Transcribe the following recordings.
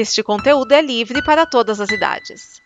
Este conteúdo é livre para todas as idades.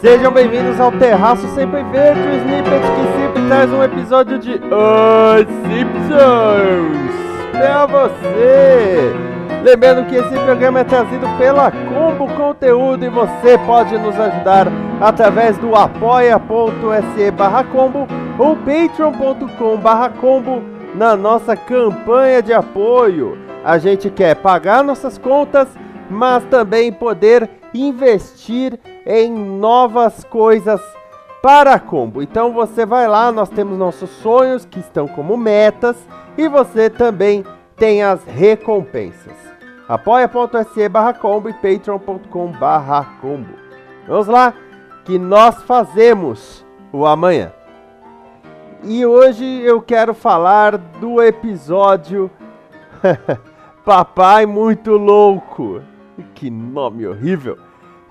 Sejam bem-vindos ao Terraço Sempre Verde, o snippet que sempre traz um episódio de Os Simpsons pra você. Lembrando que esse programa é trazido pela Combo Conteúdo e você pode nos ajudar através do apoia.se barra combo ou patreon.com barra combo na nossa campanha de apoio. A gente quer pagar nossas contas, mas também poder investir em novas coisas para a Combo. Então você vai lá, nós temos nossos sonhos que estão como metas e você também tem as recompensas. apoia.se barra combo e patreon.com barra combo. Vamos lá, que nós fazemos o amanhã. E hoje eu quero falar do episódio Papai Muito Louco. Que nome horrível!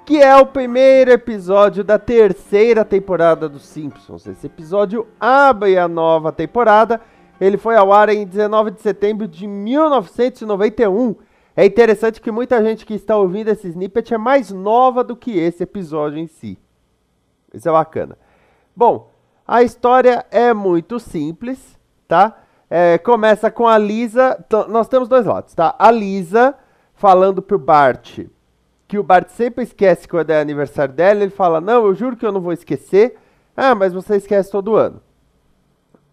Que é o primeiro episódio da terceira temporada dos Simpsons. Esse episódio abre a nova temporada. Ele foi ao ar em 19 de setembro de 1991. É interessante que muita gente que está ouvindo esse snippet é mais nova do que esse episódio em si. Isso é bacana. Bom, a história é muito simples, tá? É, começa com a Lisa. Nós temos dois lados, tá? A Lisa falando pro Bart que o Bart sempre esquece quando é aniversário dela. Ele fala: Não, eu juro que eu não vou esquecer. Ah, mas você esquece todo ano.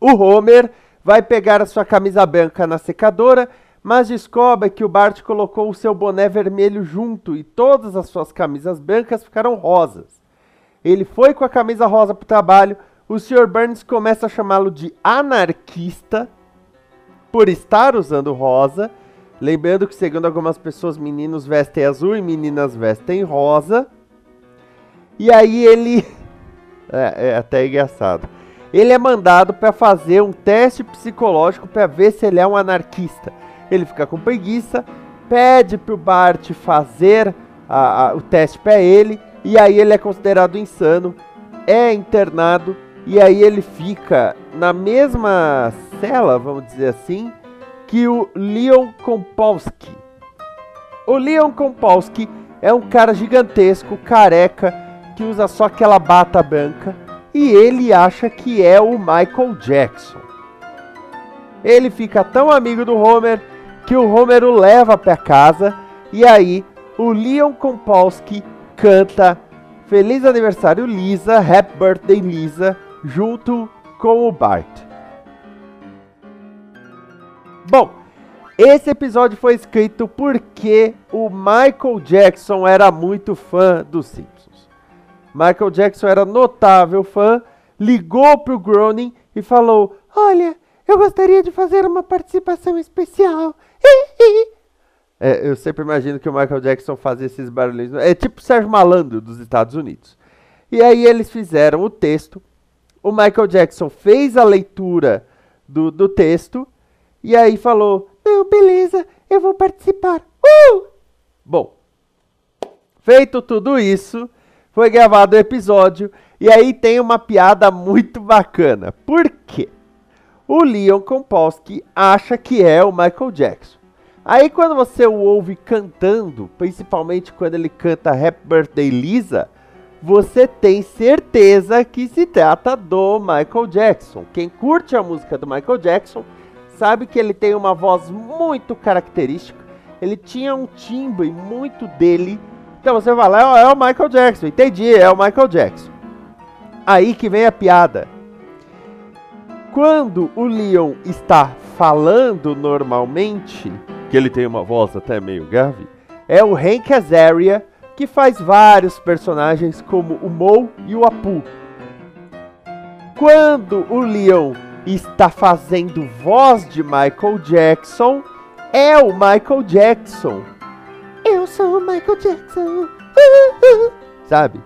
O Homer vai pegar a sua camisa branca na secadora, mas descobre que o Bart colocou o seu boné vermelho junto e todas as suas camisas brancas ficaram rosas. Ele foi com a camisa rosa para o trabalho. O Sr. Burns começa a chamá-lo de anarquista por estar usando rosa Lembrando que, segundo algumas pessoas, meninos vestem azul e meninas vestem rosa. E aí ele. É, é até engraçado. Ele é mandado para fazer um teste psicológico para ver se ele é um anarquista. Ele fica com preguiça, pede pro Bart fazer a, a, o teste para ele, e aí ele é considerado insano, é internado, e aí ele fica na mesma cela, vamos dizer assim, que o Leon Kompolsky. O Leon Kompolsky é um cara gigantesco, careca, que usa só aquela bata branca e ele acha que é o Michael Jackson. Ele fica tão amigo do Homer que o Homer o leva para casa e aí o Leon Kompolsky canta Feliz aniversário Lisa, Happy Birthday Lisa, junto com o Bart. Bom, esse episódio foi escrito porque o Michael Jackson era muito fã dos Simpsons. Michael Jackson era notável fã, ligou pro Groening e falou: Olha, eu gostaria de fazer uma participação especial. É, eu sempre imagino que o Michael Jackson fazia esses barulhos. É tipo o Sérgio Malandro dos Estados Unidos. E aí eles fizeram o texto. O Michael Jackson fez a leitura do, do texto e aí falou: Não, beleza, eu vou participar. Uh! Bom, feito tudo isso, foi gravado o episódio. E aí tem uma piada muito bacana. Por quê? O Leon Kompolsky acha que é o Michael Jackson. Aí quando você o ouve cantando, principalmente quando ele canta Happy Birthday Lisa, você tem certeza que se trata do Michael Jackson. Quem curte a música do Michael Jackson sabe que ele tem uma voz muito característica. Ele tinha um timbre muito dele. Então você fala, é, é o Michael Jackson. Entendi, é o Michael Jackson. Aí que vem a piada. Quando o Leon está falando normalmente, que ele tem uma voz até meio grave, é o Hank Azaria que faz vários personagens como o Mo e o Apu. Quando o Leon está fazendo voz de Michael Jackson é o Michael Jackson. Eu sou o Michael Jackson. Sabe?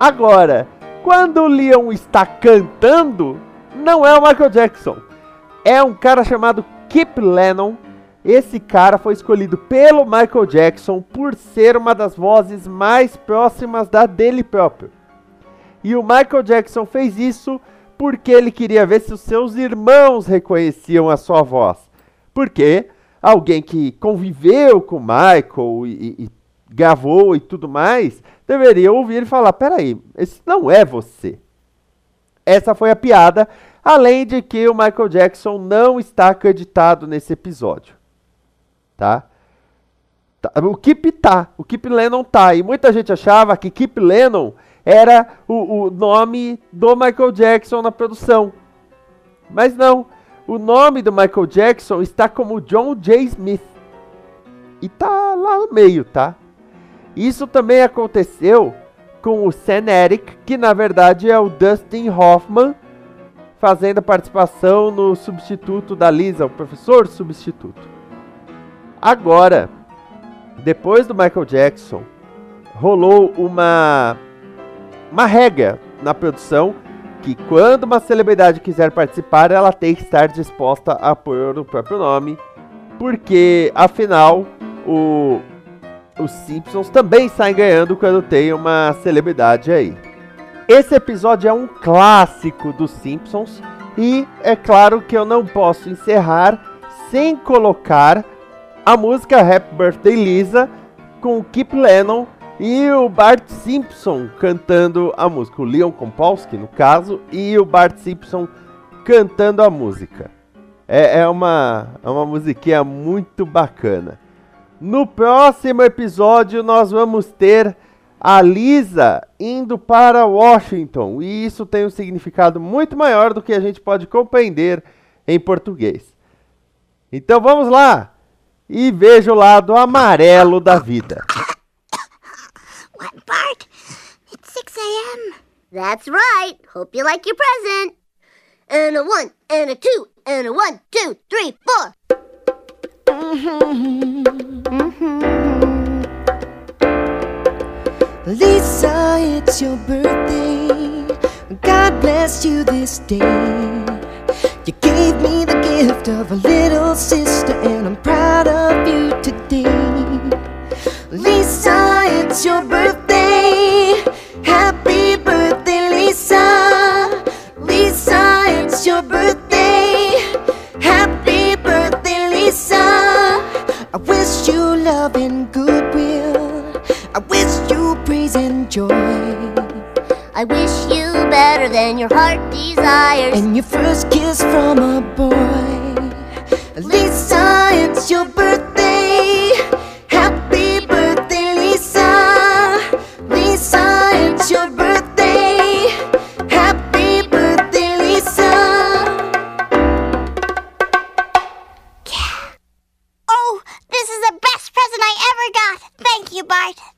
Agora, quando o Leon está cantando, não é o Michael Jackson. É um cara chamado Kip Lennon esse cara foi escolhido pelo Michael Jackson por ser uma das vozes mais próximas da dele próprio. E o Michael Jackson fez isso porque ele queria ver se os seus irmãos reconheciam a sua voz. Porque alguém que conviveu com o Michael e, e gravou e tudo mais, deveria ouvir e falar: peraí, esse não é você. Essa foi a piada, além de que o Michael Jackson não está acreditado nesse episódio. Tá? tá o Keep tá, o Keep Lennon tá. E muita gente achava que Keep Lennon era o, o nome do Michael Jackson na produção. Mas não. O nome do Michael Jackson está como John J. Smith. E tá lá no meio, tá? Isso também aconteceu com o Sam Eric, que na verdade é o Dustin Hoffman, fazendo a participação no substituto da Lisa, o professor substituto. Agora, depois do Michael Jackson, rolou uma uma regra na produção que quando uma celebridade quiser participar, ela tem que estar disposta a pôr o próprio nome, porque afinal o, os Simpsons também saem ganhando quando tem uma celebridade aí. Esse episódio é um clássico dos Simpsons e é claro que eu não posso encerrar sem colocar a música Happy Birthday Lisa com Keep Lennon e o Bart Simpson cantando a música. O Leon Kompolsky, no caso, e o Bart Simpson cantando a música. É, é, uma, é uma musiquinha muito bacana. No próximo episódio, nós vamos ter a Lisa indo para Washington. E isso tem um significado muito maior do que a gente pode compreender em português. Então vamos lá e veja o lado amarelo da vida. What, Bart? It's 6 a.m. That's right. Hope you like your present. And a one, and a two, and a one, two, three, four. Lisa, it's your birthday. God bless you this day. You gave me the gift of a little sister, and I'm proud of you today. Lisa, it's your birthday. Happy birthday, Lisa. Lisa, it's your birthday. Happy birthday, Lisa. I wish you love and goodwill. I wish you praise and joy. I wish you better than your heart desires. And your first kiss from a boy. Lisa, it's your birthday. Happy birthday, Lisa. Lisa, it's your birthday. Happy birthday, Lisa. Oh, this is the best present I ever got. Thank you, Bart.